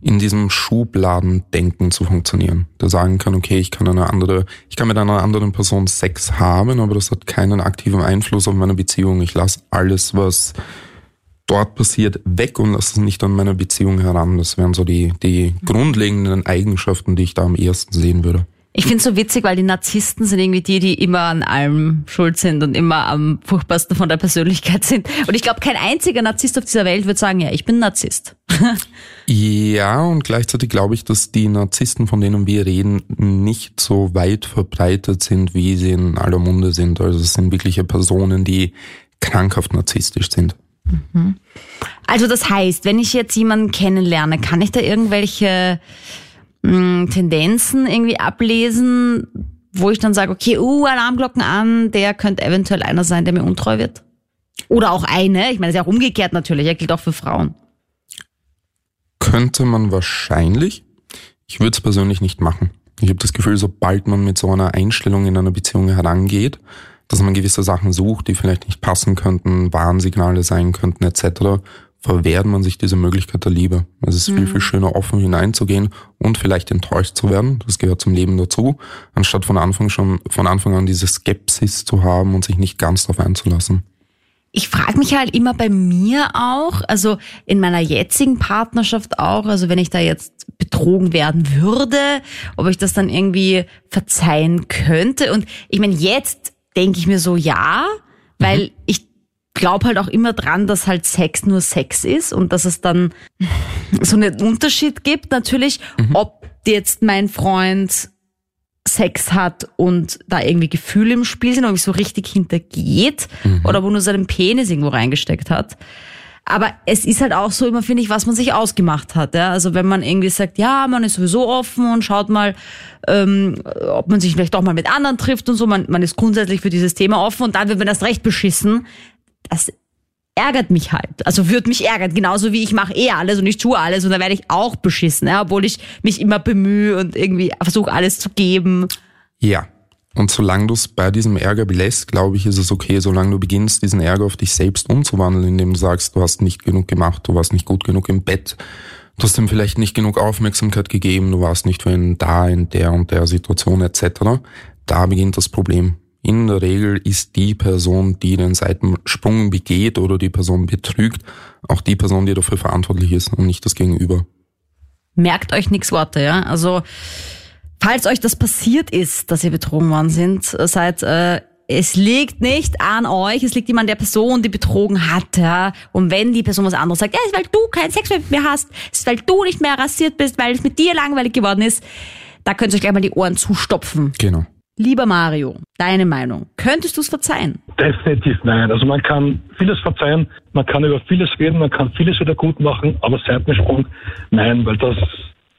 Speaker 3: in diesem Schubladendenken zu funktionieren. Der sagen kann, okay, ich kann eine andere, ich kann mit einer anderen Person Sex haben, aber das hat keinen aktiven Einfluss auf meine Beziehung. Ich lasse alles, was dort passiert, weg und lasse es nicht an meine Beziehung heran. Das wären so die, die grundlegenden Eigenschaften, die ich da am ehesten sehen würde.
Speaker 2: Ich finde es so witzig, weil die Narzissten sind irgendwie die, die immer an allem schuld sind und immer am furchtbarsten von der Persönlichkeit [laughs] sind. Und ich glaube, kein einziger Narzisst auf dieser Welt wird sagen, ja, ich bin Narzisst. [laughs]
Speaker 3: Ja, und gleichzeitig glaube ich, dass die Narzissten, von denen wir reden, nicht so weit verbreitet sind, wie sie in aller Munde sind. Also es sind wirkliche Personen, die krankhaft narzisstisch sind.
Speaker 2: Also das heißt, wenn ich jetzt jemanden kennenlerne, kann ich da irgendwelche mh, Tendenzen irgendwie ablesen, wo ich dann sage, okay, uh, Alarmglocken an, der könnte eventuell einer sein, der mir untreu wird. Oder auch eine, ich meine, das ist ja auch umgekehrt natürlich, er gilt auch für Frauen.
Speaker 3: Könnte man wahrscheinlich. Ich würde es persönlich nicht machen. Ich habe das Gefühl, sobald man mit so einer Einstellung in einer Beziehung herangeht, dass man gewisse Sachen sucht, die vielleicht nicht passen könnten, Warnsignale sein könnten etc., verwehrt man sich diese Möglichkeit der Liebe. Es ist viel, viel schöner, offen hineinzugehen und vielleicht enttäuscht zu werden. Das gehört zum Leben dazu, anstatt von Anfang schon, von Anfang an diese Skepsis zu haben und sich nicht ganz darauf einzulassen.
Speaker 2: Ich frage mich halt immer bei mir auch, also in meiner jetzigen Partnerschaft auch, also wenn ich da jetzt betrogen werden würde, ob ich das dann irgendwie verzeihen könnte. Und ich meine, jetzt denke ich mir so, ja, weil ich glaube halt auch immer dran, dass halt Sex nur Sex ist und dass es dann so einen Unterschied gibt natürlich, ob jetzt mein Freund Sex hat und da irgendwie Gefühle im Spiel sind, ob ich so richtig hintergeht oder wo nur seinen Penis irgendwo reingesteckt hat. Aber es ist halt auch so immer, finde ich, was man sich ausgemacht hat. Ja? Also wenn man irgendwie sagt, ja, man ist sowieso offen und schaut mal, ähm, ob man sich vielleicht auch mal mit anderen trifft und so, man, man ist grundsätzlich für dieses Thema offen und dann wird man das recht beschissen. Das ärgert mich halt. Also wird mich ärgern, genauso wie ich mache eh alles und ich tue alles und dann werde ich auch beschissen, ja? obwohl ich mich immer bemühe und irgendwie versuche alles zu geben.
Speaker 3: Ja. Und solange du es bei diesem Ärger belässt, glaube ich, ist es okay, solange du beginnst, diesen Ärger auf dich selbst umzuwandeln, indem du sagst, du hast nicht genug gemacht, du warst nicht gut genug im Bett, du hast ihm vielleicht nicht genug Aufmerksamkeit gegeben, du warst nicht für ihn da in der und der Situation etc. Da beginnt das Problem. In der Regel ist die Person, die den Seitensprung begeht oder die Person betrügt, auch die Person, die dafür verantwortlich ist und nicht das Gegenüber.
Speaker 2: Merkt euch nix Worte, ja. Also falls euch das passiert ist, dass ihr betrogen worden sind, seid äh, es liegt nicht an euch, es liegt immer an der Person, die betrogen hat, ja. Und wenn die Person was anderes sagt, ja, es ist, weil du keinen Sex mehr hast, es ist, weil du nicht mehr rasiert bist, weil es mit dir langweilig geworden ist, da könnt ihr euch gleich mal die Ohren zustopfen.
Speaker 3: Genau.
Speaker 2: Lieber Mario, deine Meinung. Könntest du es verzeihen?
Speaker 8: Definitiv nein. Also man kann vieles verzeihen, man kann über vieles reden, man kann vieles wieder gut machen, aber Seitensprung nein, weil das,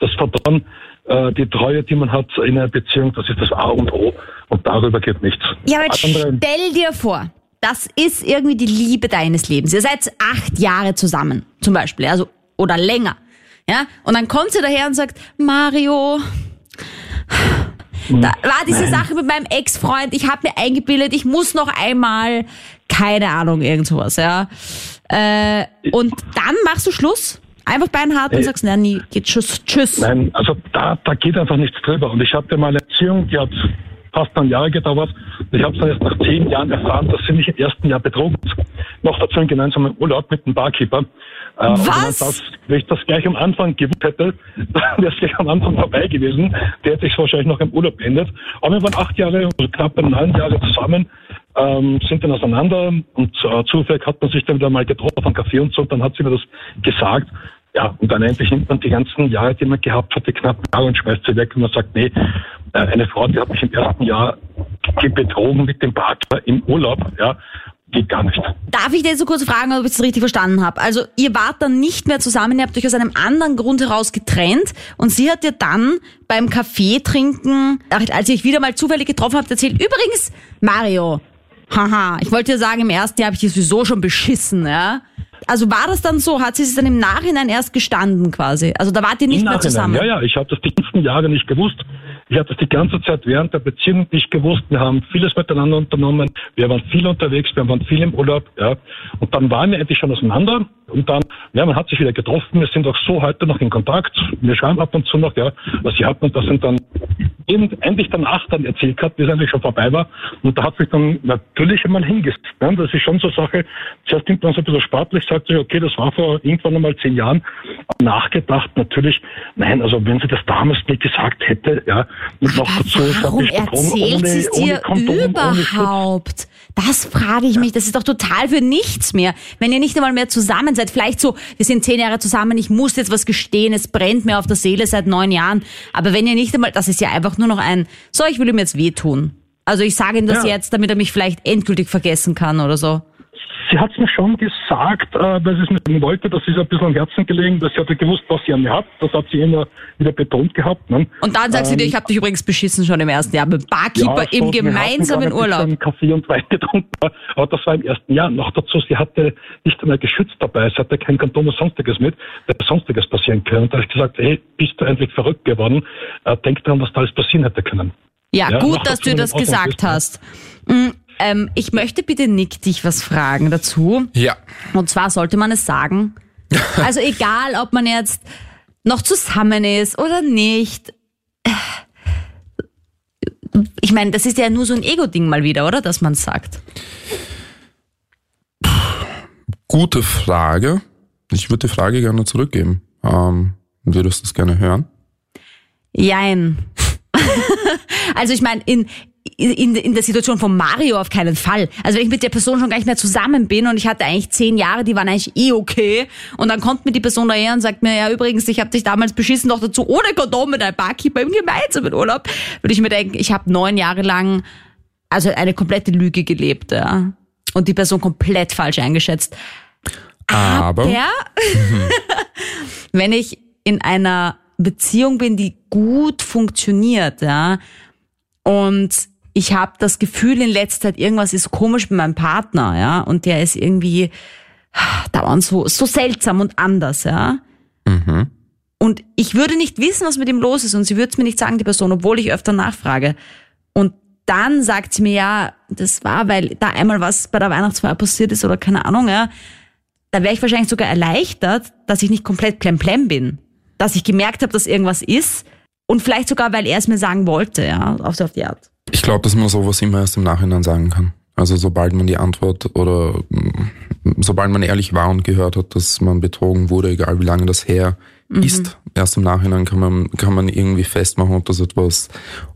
Speaker 8: das Vertrauen, äh, die Treue, die man hat in einer Beziehung, das ist das A und O und darüber geht nichts.
Speaker 2: Ja, aber jetzt stell dir vor, das ist irgendwie die Liebe deines Lebens. Ihr seid acht Jahre zusammen, zum Beispiel, also, oder länger. Ja, und dann kommt sie daher und sagt, Mario, da war diese Sache mit meinem Ex-Freund, ich habe mir eingebildet, ich muss noch einmal, keine Ahnung, irgend sowas, ja. Äh, und dann machst du Schluss, einfach beinhart und
Speaker 8: Äh,
Speaker 2: sagst, na, nie, geht tschüss, tschüss.
Speaker 8: Nein, also da, da geht einfach nichts drüber. Und ich hatte mal eine Beziehung, die hat fast ein Jahr gedauert. Ich habe dann erst nach zehn Jahren erfahren, dass sie mich im ersten Jahr betrogen hat. Noch dazu einen gemeinsamen Urlaub mit dem Barkeeper. Äh,
Speaker 2: Was?
Speaker 8: wenn, das, wenn ich das gleich am Anfang gewusst hätte, [laughs] dann wäre es gleich am Anfang vorbei gewesen. Der hätte sich wahrscheinlich noch im Urlaub beendet. Aber wir waren acht Jahre, also knapp neun Jahre zusammen, ähm, sind dann auseinander und äh, zufällig hat man sich dann wieder mal getroffen auf einem Café und so. Dann hat sie mir das gesagt. Ja, und dann endlich nimmt man die ganzen Jahre, die man gehabt hat, die knappen Jahre und schmeißt sie weg und man sagt, nee, äh, eine Frau, die hat mich im ersten Jahr ge- betrogen mit dem Partner im Urlaub, ja, geht gar nicht.
Speaker 2: Darf ich dir so kurz fragen, ob ich das richtig verstanden habe? Also ihr wart dann nicht mehr zusammen, ihr habt euch aus einem anderen Grund heraus getrennt und sie hat dir dann beim Kaffee trinken, als ihr euch wieder mal zufällig getroffen habt, erzählt, übrigens, Mario, haha, ich wollte dir sagen, im ersten Jahr habe ich dich sowieso schon beschissen, ja? Also war das dann so, hat sie es dann im Nachhinein erst gestanden quasi? Also da wart ihr nicht
Speaker 8: Im
Speaker 2: mehr zusammen?
Speaker 8: ja, ja, ich habe das die ganzen Jahre nicht gewusst. Ich habe das die ganze Zeit während der Beziehung nicht gewusst. Wir haben vieles miteinander unternommen. Wir waren viel unterwegs, wir waren viel im Urlaub. Ja. Und dann waren wir endlich schon auseinander. Und dann, ja, man hat sich wieder getroffen. Wir sind auch so heute noch in Kontakt. Wir schreiben ab und zu noch, ja, was sie hatten. Und das sind dann endlich danach dann erzählt gehabt, wie es eigentlich schon vorbei war. Und da hat sich dann natürlich einmal hingesetzt. Ja, das ist schon so eine Sache. Zuerst nimmt man so ein bisschen sportlich, sagt sich, okay, das war vor irgendwann einmal zehn Jahren. Nachgedacht natürlich, nein, also wenn sie das damals nicht gesagt hätte, ja, und noch dazu,
Speaker 2: Warum erzählt sie es
Speaker 8: ohne
Speaker 2: dir
Speaker 8: Kondom, ohne
Speaker 2: überhaupt? Das frage ich mich. Das ist doch total für nichts mehr. Wenn ihr nicht einmal mehr zusammen seid, vielleicht so, wir sind zehn Jahre zusammen, ich muss jetzt was gestehen, es brennt mir auf der Seele seit neun Jahren. Aber wenn ihr nicht einmal, das ist ja einfach nur noch ein, so, ich will ihm jetzt wehtun. Also ich sage ihm das
Speaker 8: Ja.
Speaker 2: jetzt, damit er mich vielleicht endgültig vergessen kann oder so.
Speaker 8: Sie hat es mir schon gesagt, äh, weil sie es mir wollte, das ist ein bisschen am Herzen gelegen, weil sie hatte gewusst, was sie an mir hat. Das hat sie immer wieder betont gehabt. Ne?
Speaker 2: Und dann sagt sie dir, ich habe dich übrigens beschissen schon im ersten Jahr mit Barkeeper
Speaker 8: Ja,
Speaker 2: im gemeinsamen Urlaub.
Speaker 8: bisschen Kaffee und Wein [laughs] getrunken, aber das war im ersten Jahr. Noch dazu, sie hatte nicht einmal geschützt dabei, sie hatte kein Kondom oder sonstiges mit, da hätte sonstiges passieren können. Und da habe ich gesagt, hey, bist du endlich verrückt geworden? Äh, denk dran, was da alles passieren hätte können.
Speaker 2: Ja,
Speaker 8: Ja,
Speaker 2: gut, dass du das gesagt
Speaker 8: Ausland
Speaker 2: hast. Mm, ähm, ich möchte bitte Nick dich was fragen dazu.
Speaker 3: Ja.
Speaker 2: Und zwar sollte man es sagen. [laughs] Also egal, ob man jetzt noch zusammen ist oder nicht. Ich meine, das ist ja nur so ein Ego-Ding mal wieder, oder? Dass man es sagt.
Speaker 3: Gute Frage. Ich würde die Frage gerne zurückgeben. Ähm, würdest du es gerne hören?
Speaker 2: Jein. [laughs] also ich meine, in, in, in der Situation von Mario auf keinen Fall. Also wenn ich mit der Person schon gar nicht mehr zusammen bin und ich hatte eigentlich zehn Jahre, die waren eigentlich eh okay und dann kommt mir die Person daher und sagt mir, ja übrigens, ich habe dich damals beschissen, noch dazu ohne Kondom mit einem Barkeeper im gemeinsamen Urlaub, würde ich mir denken, ich habe neun Jahre lang also eine komplette Lüge gelebt, ja. Und die Person komplett falsch eingeschätzt.
Speaker 3: Aber
Speaker 2: Ja. [laughs] Wenn ich in einer Beziehung bin, die gut funktioniert, ja, und ich habe das Gefühl in letzter Zeit, irgendwas ist komisch mit meinem Partner, ja, und der ist irgendwie dauernd so, so seltsam und anders, ja. Und ich würde nicht wissen, was mit ihm los ist und sie würde es mir nicht sagen, die Person, obwohl ich öfter nachfrage. Und dann sagt sie mir, ja, das war, weil da einmal was bei der Weihnachtsfeier passiert ist oder keine Ahnung, ja. Da wäre ich wahrscheinlich sogar erleichtert, dass ich nicht komplett plemplem bin. Dass ich gemerkt habe, dass irgendwas ist. Und vielleicht sogar, weil er es mir sagen wollte, ja, auf so auf die Art.
Speaker 3: Ich glaube, dass man sowas immer erst im Nachhinein sagen kann. Also sobald man die Antwort oder mm, sobald man ehrlich war und gehört hat, dass man betrogen wurde, egal wie lange das her ist, erst im Nachhinein kann man, kann man irgendwie festmachen, ob das etwas,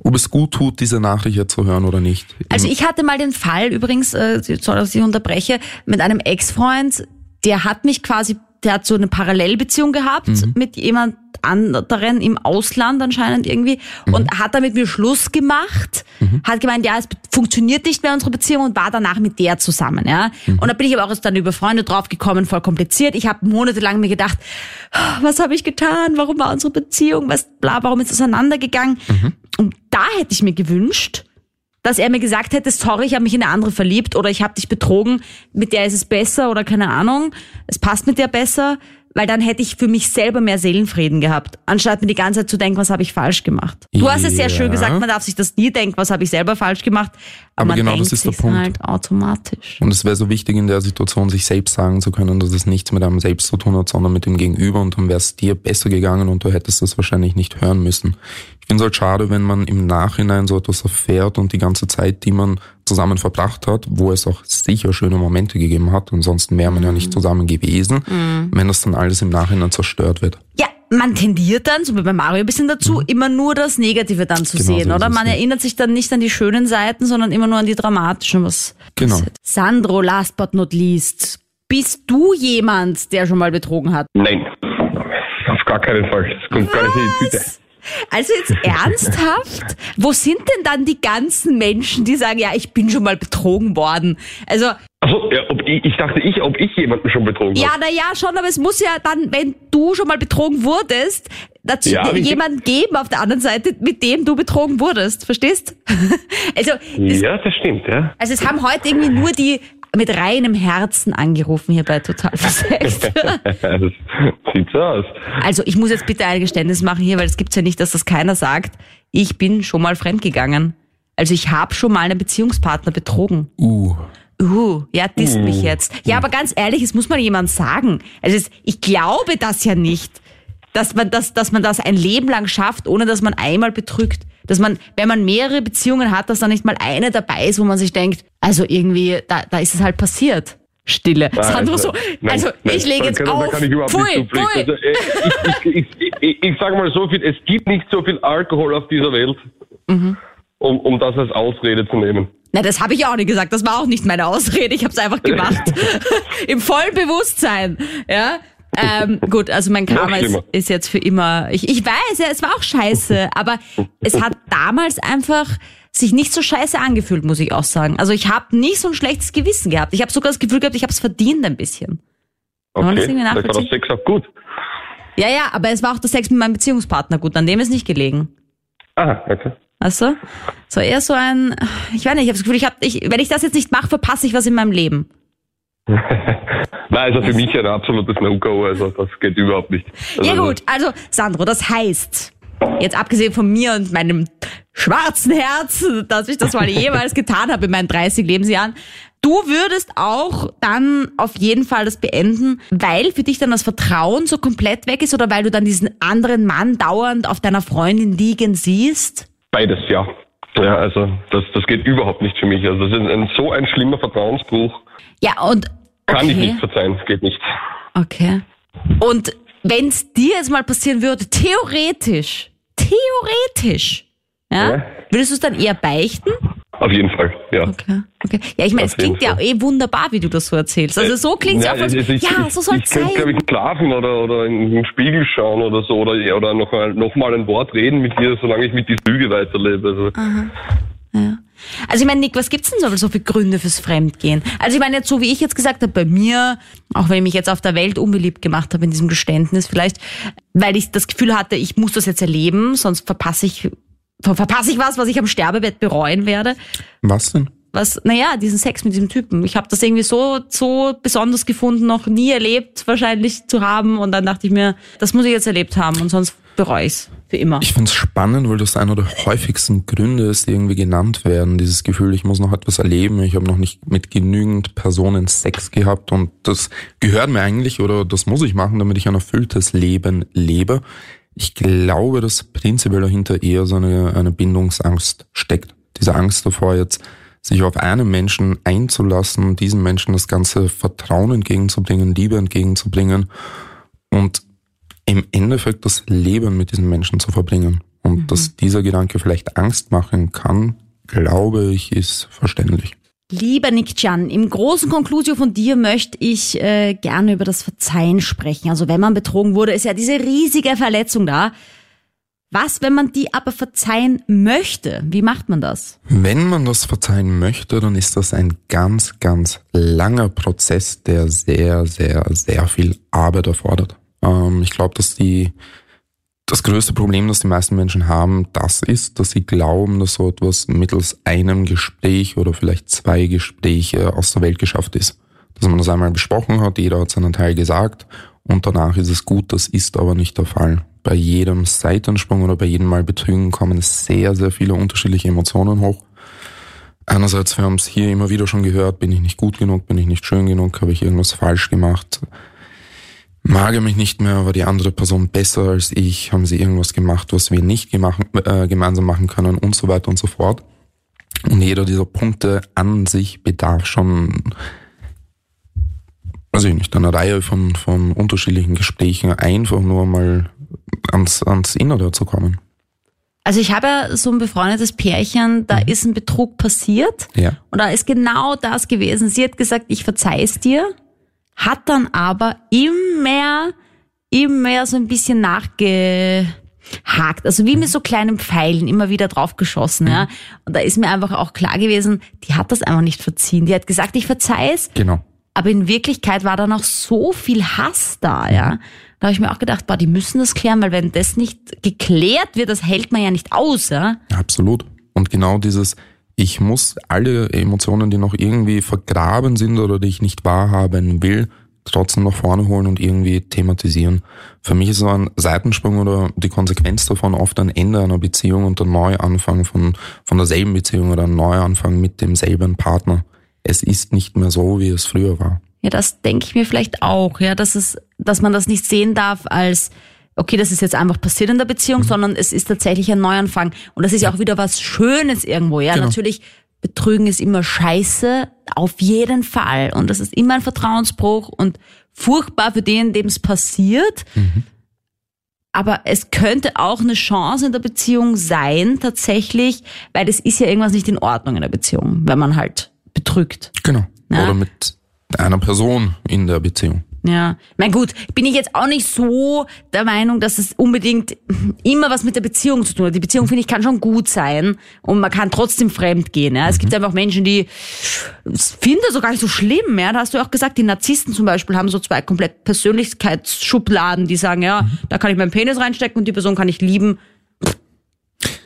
Speaker 3: ob es gut tut, diese Nachricht jetzt zu hören oder nicht.
Speaker 2: Also ich hatte mal den Fall, übrigens, äh, sorry, dass ich unterbreche, mit einem Ex-Freund, der hat mich quasi, der hat so eine Parallelbeziehung gehabt mit jemand anderen im Ausland anscheinend irgendwie und hat dann mit mir Schluss gemacht, hat gemeint, ja, es funktioniert nicht mehr unsere Beziehung und war danach mit der zusammen, ja. Und da bin ich aber auch erst dann über Freunde draufgekommen, voll kompliziert. Ich habe monatelang mir gedacht, was habe ich getan? Warum war unsere Beziehung? Was, bla, warum ist es auseinandergegangen? Und da hätte ich mir gewünscht, dass er mir gesagt hätte, sorry, ich habe mich in eine andere verliebt oder ich habe dich betrogen, mit der ist es besser oder keine Ahnung, es passt mit der besser, weil dann hätte ich für mich selber mehr Seelenfrieden gehabt, anstatt mir die ganze Zeit zu denken, was habe ich falsch gemacht. Du hast es sehr schön
Speaker 3: Ja.
Speaker 2: gesagt, man darf sich das nie denken, was habe ich selber falsch gemacht, aber,
Speaker 3: Aber genau das ist der Punkt.
Speaker 2: halt automatisch.
Speaker 3: Und es wäre so wichtig in der Situation, sich selbst sagen zu können, dass es nichts mit einem selbst zu tun hat, sondern mit dem Gegenüber und dann wäre es dir besser gegangen und du hättest das wahrscheinlich nicht hören müssen. Ich finde es halt schade, wenn man im Nachhinein so etwas erfährt und die ganze Zeit, die man zusammen verbracht hat, wo es auch sicher schöne Momente gegeben hat, ansonsten wäre man ja nicht zusammen gewesen, wenn das dann alles im Nachhinein zerstört wird.
Speaker 2: Ja, man tendiert dann, so wie bei Mario ein bisschen dazu, immer nur das Negative dann zu
Speaker 3: Mhm. Genau so
Speaker 2: sehen,
Speaker 3: ist
Speaker 2: oder? Man
Speaker 3: ja.
Speaker 2: erinnert sich dann nicht an die schönen Seiten, sondern immer nur an die dramatischen, was
Speaker 3: Genau.
Speaker 2: passiert. Sandro, last but not least, bist du jemand, der schon mal betrogen hat?
Speaker 9: Nein, auf gar keinen Fall. Das kommt gar nicht in die Tüte.
Speaker 2: Also jetzt ernsthaft? Wo sind denn dann die ganzen Menschen, die sagen, ja, ich bin schon mal betrogen worden? Also,
Speaker 9: Achso, ja, ob ich, ich dachte ich, ob ich jemanden schon betrogen
Speaker 2: ja,
Speaker 9: habe.
Speaker 2: ja, schon, aber es muss ja dann, wenn du schon mal betrogen wurdest, dazu
Speaker 9: Ja, richtig.
Speaker 2: jemand geben auf der anderen Seite, mit dem du betrogen wurdest. Verstehst? [laughs] also,
Speaker 9: Ja, das stimmt, ja.
Speaker 2: also es haben heute irgendwie nur die mit reinem Herzen angerufen hier bei Total Versext. [laughs]
Speaker 9: sieht so aus.
Speaker 2: Also ich muss jetzt bitte ein Geständnis machen hier, weil es gibt's ja nicht, dass das keiner sagt. Ich bin schon mal fremdgegangen. Also ich habe schon mal einen Beziehungspartner betrogen.
Speaker 3: Uh.
Speaker 2: Uh, ja, disst mich jetzt. Ja, aber ganz ehrlich, es muss mal jemand sagen. Also es, ich glaube das ja nicht, dass man das, dass man das ein Leben lang schafft, ohne dass man einmal betrügt. Dass man, wenn man mehrere Beziehungen hat, dass da nicht mal eine dabei ist, wo man sich denkt, also irgendwie, da, da ist es halt passiert. Stille.
Speaker 9: Nein,
Speaker 2: Sandro so,
Speaker 9: nein,
Speaker 2: also
Speaker 9: nein,
Speaker 2: ich lege jetzt
Speaker 9: kann-
Speaker 2: auf.
Speaker 9: kann ich
Speaker 2: Pfui, pfui.
Speaker 9: Also, äh, ich, ich, ich, ich, ich sage mal so viel, es gibt nicht so viel Alkohol auf dieser Welt,
Speaker 2: Mhm.
Speaker 9: um, um das als Ausrede zu nehmen.
Speaker 2: Na, das habe ich auch nicht gesagt. Das war auch nicht meine Ausrede. Ich habe es einfach gemacht. [laughs] Im vollen Bewusstsein. Ja. Ähm, gut, also mein Karma ist, ist jetzt für immer. Ich, ich weiß, ja, es war auch scheiße, aber es hat damals einfach sich nicht so scheiße angefühlt, muss ich auch sagen. Also ich habe nicht so ein schlechtes Gewissen gehabt. Ich habe sogar das Gefühl gehabt, ich habe es verdient ein bisschen. Das
Speaker 9: Okay,
Speaker 2: irgendwie
Speaker 9: vielleicht war das? Sex auch gut.
Speaker 2: Ja, ja, aber es war auch der Sex mit meinem Beziehungspartner gut. An dem ist nicht gelegen.
Speaker 9: Aha, okay.
Speaker 2: Weißt du? So eher so ein, ich weiß nicht, ich habe das Gefühl, ich hab, ich, wenn ich das jetzt nicht mache, verpasse ich was in meinem Leben.
Speaker 9: Nein, also für mich ein absolutes No-Go, also das geht überhaupt nicht. Also,
Speaker 2: Ja gut, also Sandro, das heißt, jetzt abgesehen von mir und meinem schwarzen Herz, dass ich das mal [laughs] jemals getan habe in meinen 30 Lebensjahren, du würdest auch dann auf jeden Fall das beenden, weil für dich dann das Vertrauen so komplett weg ist oder weil du dann diesen anderen Mann dauernd auf deiner Freundin liegen siehst?
Speaker 9: Beides, ja. Ja, also das, das geht überhaupt nicht für mich. Also das ist ein, so ein schlimmer Vertrauensbruch.
Speaker 2: Ja, und
Speaker 9: Kann ich
Speaker 2: okay.
Speaker 9: nicht verzeihen, geht nicht.
Speaker 2: Okay. Und wenn es dir jetzt mal passieren würde, theoretisch, theoretisch, ja,
Speaker 9: Ja.
Speaker 2: würdest du es dann eher beichten?
Speaker 9: Auf jeden Fall, ja.
Speaker 2: Okay. okay. Ja, ich meine, es klingt ja
Speaker 9: Fall.
Speaker 2: eh wunderbar, wie du das so erzählst. Also so klingt es ja, auch,
Speaker 9: also ich,
Speaker 2: ja,
Speaker 9: ich,
Speaker 2: so soll
Speaker 9: ich
Speaker 2: es
Speaker 9: könnte, glaube
Speaker 2: sein.
Speaker 9: ich, schlafen oder, oder in den Spiegel schauen oder so oder, oder noch, mal, noch mal ein Wort reden mit dir, solange ich mit dieser Lüge weiterlebe. Also,
Speaker 2: Ja. Also ich meine, Nick, was gibt's denn so, so für Gründe fürs Fremdgehen? Also ich meine, jetzt so wie ich jetzt gesagt habe, bei mir, auch wenn ich mich jetzt auf der Welt unbeliebt gemacht habe in diesem Geständnis, vielleicht, weil ich das Gefühl hatte, ich muss das jetzt erleben, sonst verpasse ich, verpasse ich was, was ich am Sterbebett bereuen werde.
Speaker 3: Was denn?
Speaker 2: was, naja, diesen Sex mit diesem Typen. Ich habe das irgendwie so, so besonders gefunden, noch nie erlebt wahrscheinlich zu haben. Und dann dachte ich mir, das muss ich jetzt erlebt haben und sonst bereue ich's für immer.
Speaker 3: Ich find's spannend, weil das einer der häufigsten Gründe ist, die irgendwie genannt werden. Dieses Gefühl, ich muss noch etwas erleben, ich habe noch nicht mit genügend Personen Sex gehabt und das gehört mir eigentlich oder das muss ich machen, damit ich ein erfülltes Leben lebe. Ich glaube, dass prinzipiell dahinter eher so eine, eine Bindungsangst steckt. Diese Angst davor, jetzt sich auf einen Menschen einzulassen, diesem Menschen das ganze Vertrauen entgegenzubringen, Liebe entgegenzubringen und im Endeffekt das Leben mit diesen Menschen zu verbringen. Und dass dieser Gedanke vielleicht Angst machen kann, glaube ich, ist verständlich.
Speaker 2: Lieber Nick Can, im großen Konklusio von dir möchte ich äh, gerne über das Verzeihen sprechen. Also wenn man betrogen wurde, ist ja diese riesige Verletzung da. Was, wenn man die aber verzeihen möchte? Wie macht man das?
Speaker 3: Wenn man das verzeihen möchte, dann ist das ein ganz, ganz langer Prozess, der sehr, sehr, sehr viel Arbeit erfordert. Ähm, ich glaube, dass die das größte Problem, das die meisten Menschen haben, das ist, dass sie glauben, dass so etwas mittels einem Gespräch oder vielleicht zwei Gespräche aus der Welt geschafft ist. Dass man das einmal besprochen hat, jeder hat seinen Teil gesagt und danach ist es gut. Das ist aber nicht der Fall. Bei jedem Seitensprung oder bei jedem Mal Betrügen kommen sehr, sehr viele unterschiedliche Emotionen hoch. Einerseits, wir haben es hier immer wieder schon gehört, bin ich nicht gut genug, bin ich nicht schön genug, habe ich irgendwas falsch gemacht, mag er mich nicht mehr, war die andere Person besser als ich, haben sie irgendwas gemacht, was wir nicht gemacht, äh, gemeinsam machen können und so weiter und so fort. Und jeder dieser Punkte an sich bedarf schon, weiß ich nicht, einer Reihe von, von unterschiedlichen Gesprächen, einfach nur mal ans, ans Innere zu kommen.
Speaker 2: Also ich habe ja so ein befreundetes Pärchen, da ist ein Betrug passiert.
Speaker 3: Ja.
Speaker 2: Und da ist genau das gewesen. Sie hat gesagt, ich verzeih's dir, hat dann aber immer, immer so ein bisschen nachgehakt. Also wie mit so kleinen Pfeilen immer wieder draufgeschossen, ja. Und da ist mir einfach auch klar gewesen, die hat das einfach nicht verziehen. Die hat gesagt, ich verzeih's,
Speaker 3: Genau.
Speaker 2: aber in Wirklichkeit war da noch so viel Hass da, ja. Da habe ich mir auch gedacht, boah, die müssen das klären, weil wenn das nicht geklärt wird, das hält man ja nicht aus, ja.
Speaker 3: Absolut. Und genau dieses, Ich muss alle Emotionen, die noch irgendwie vergraben sind oder die ich nicht wahrhaben will, trotzdem nach vorne holen und irgendwie thematisieren. Für mich ist so ein Seitensprung oder die Konsequenz davon oft ein Ende einer Beziehung und ein Neuanfang von, von derselben Beziehung oder ein Neuanfang mit demselben Partner. Es ist nicht mehr so, wie es früher war.
Speaker 2: Ja, das denke ich mir vielleicht auch, ja, dass es, dass man das nicht sehen darf als, okay, das ist jetzt einfach passiert in der Beziehung, mhm. sondern es ist tatsächlich ein Neuanfang. Und das ist ja auch wieder was Schönes irgendwo, ja. Genau. Natürlich, Betrügen ist immer scheiße, auf jeden Fall. Und das ist immer ein Vertrauensbruch und furchtbar für den, dem es passiert. Mhm. Aber es könnte auch eine Chance in der Beziehung sein, tatsächlich, weil es ist ja irgendwas nicht in Ordnung in der Beziehung, wenn man halt betrügt.
Speaker 3: Genau. Ja? Oder mit einer Person in der Beziehung.
Speaker 2: Ja, mein gut, bin ich jetzt auch nicht so der Meinung, dass es unbedingt immer was mit der Beziehung zu tun hat. Die Beziehung, finde ich, kann schon gut sein und man kann trotzdem fremd gehen. Ja. Es gibt mhm. einfach Menschen, die finden das so gar nicht so schlimm. Ja. Da hast du auch gesagt, die Narzissten zum Beispiel haben so zwei komplett Persönlichkeitsschubladen, die sagen, ja, mhm. da kann ich meinen Penis reinstecken und die Person kann ich lieben.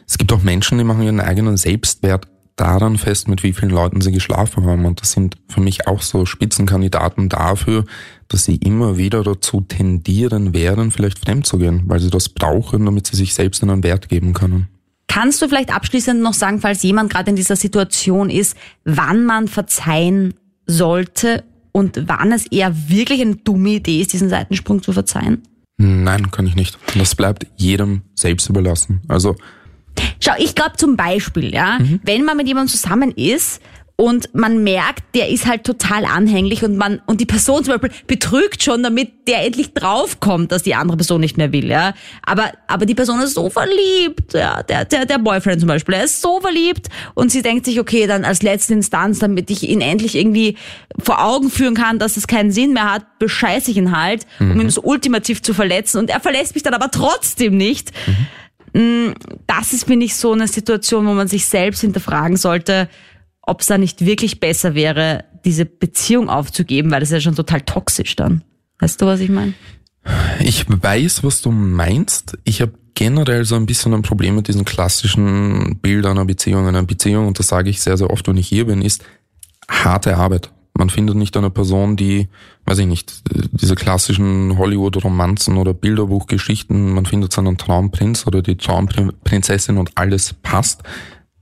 Speaker 3: Es gibt auch Menschen, die machen ihren eigenen Selbstwert daran fest, mit wie vielen Leuten sie geschlafen haben. Und das sind für mich auch so Spitzenkandidaten dafür, dass sie immer wieder dazu tendieren werden, vielleicht fremd zu gehen, weil sie das brauchen, damit sie sich selbst einen Wert geben können.
Speaker 2: Kannst du vielleicht abschließend noch sagen, falls jemand gerade in dieser Situation ist, wann man verzeihen sollte und wann es eher wirklich eine dumme Idee ist, diesen Seitensprung zu verzeihen?
Speaker 3: Nein, kann ich nicht. Das bleibt jedem selbst überlassen. Also
Speaker 2: Schau, ich glaube zum Beispiel, ja, mhm. wenn man mit jemandem zusammen ist und man merkt, der ist halt total anhänglich und man und die Person zum Beispiel betrügt schon, damit der endlich draufkommt, dass die andere Person nicht mehr will, ja. Aber aber die Person ist so verliebt, ja, der der der Boyfriend zum Beispiel, er ist so verliebt und sie denkt sich, okay, dann als letzte Instanz, damit ich ihn endlich irgendwie vor Augen führen kann, dass es keinen Sinn mehr hat, bescheiße ich ihn halt, um mhm. ihn so ultimativ zu verletzen und er verlässt mich dann aber trotzdem nicht. Mhm das ist, finde ich, so eine Situation, wo man sich selbst hinterfragen sollte, ob es da nicht wirklich besser wäre, diese Beziehung aufzugeben, weil das ist ja schon total toxisch dann. Weißt du, was ich meine?
Speaker 3: Ich weiß, was du meinst. Ich habe generell so ein bisschen ein Problem mit diesen klassischen Bildern einer Beziehung. Einer Beziehung, und das sage ich sehr, sehr oft, wenn ich hier bin, ist harte Arbeit. Man findet nicht eine Person, die, weiß ich nicht, diese klassischen Hollywood-Romanzen oder Bilderbuchgeschichten, man findet seinen Traumprinz oder die Traumprinzessin und alles passt.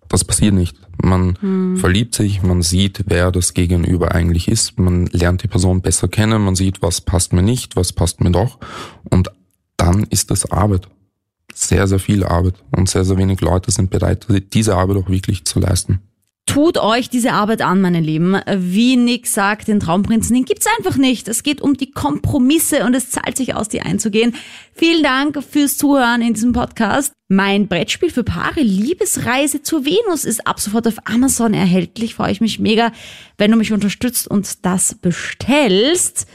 Speaker 3: Das passiert nicht. Man hm. verliebt sich, man sieht, wer das Gegenüber eigentlich ist, man lernt die Person besser kennen, man sieht, was passt mir nicht, was passt mir doch. Und dann ist das Arbeit. Sehr, sehr viel Arbeit. Und sehr, sehr wenig Leute sind bereit, diese Arbeit auch wirklich zu leisten.
Speaker 2: Tut euch diese Arbeit an, meine Lieben. Wie Nick sagt, den Traumprinzen, den gibt's einfach nicht. Es geht um die Kompromisse und es zahlt sich aus, die einzugehen. Vielen Dank fürs Zuhören in diesem Podcast. Mein Brettspiel für Paare Liebesreise zur Venus ist ab sofort auf Amazon erhältlich. Freue ich mich mega, wenn du mich unterstützt und das bestellst.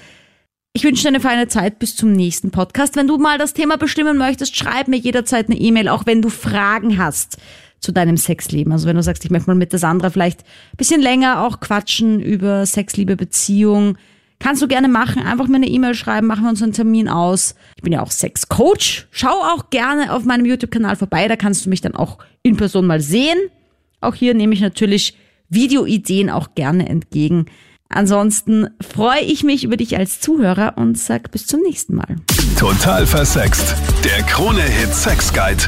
Speaker 2: Ich wünsche dir eine feine Zeit bis zum nächsten Podcast. Wenn du mal das Thema bestimmen möchtest, schreib mir jederzeit eine E-Mail, auch wenn du Fragen hast zu deinem Sexleben. Also wenn du sagst, ich möchte mal mit der Sandra vielleicht ein bisschen länger auch quatschen über Sex, Liebe, Beziehung, kannst du gerne machen. Einfach mir eine E-Mail schreiben, machen wir uns einen Termin aus. Ich bin ja auch Sexcoach. Schau auch gerne auf meinem YouTube-Kanal vorbei, da kannst du mich dann auch in Person mal sehen. Auch hier nehme ich natürlich Videoideen auch gerne entgegen. Ansonsten freue ich mich über dich als Zuhörer und sag bis zum nächsten Mal.
Speaker 1: Total versext. Der Krone-Hit Sex Guide.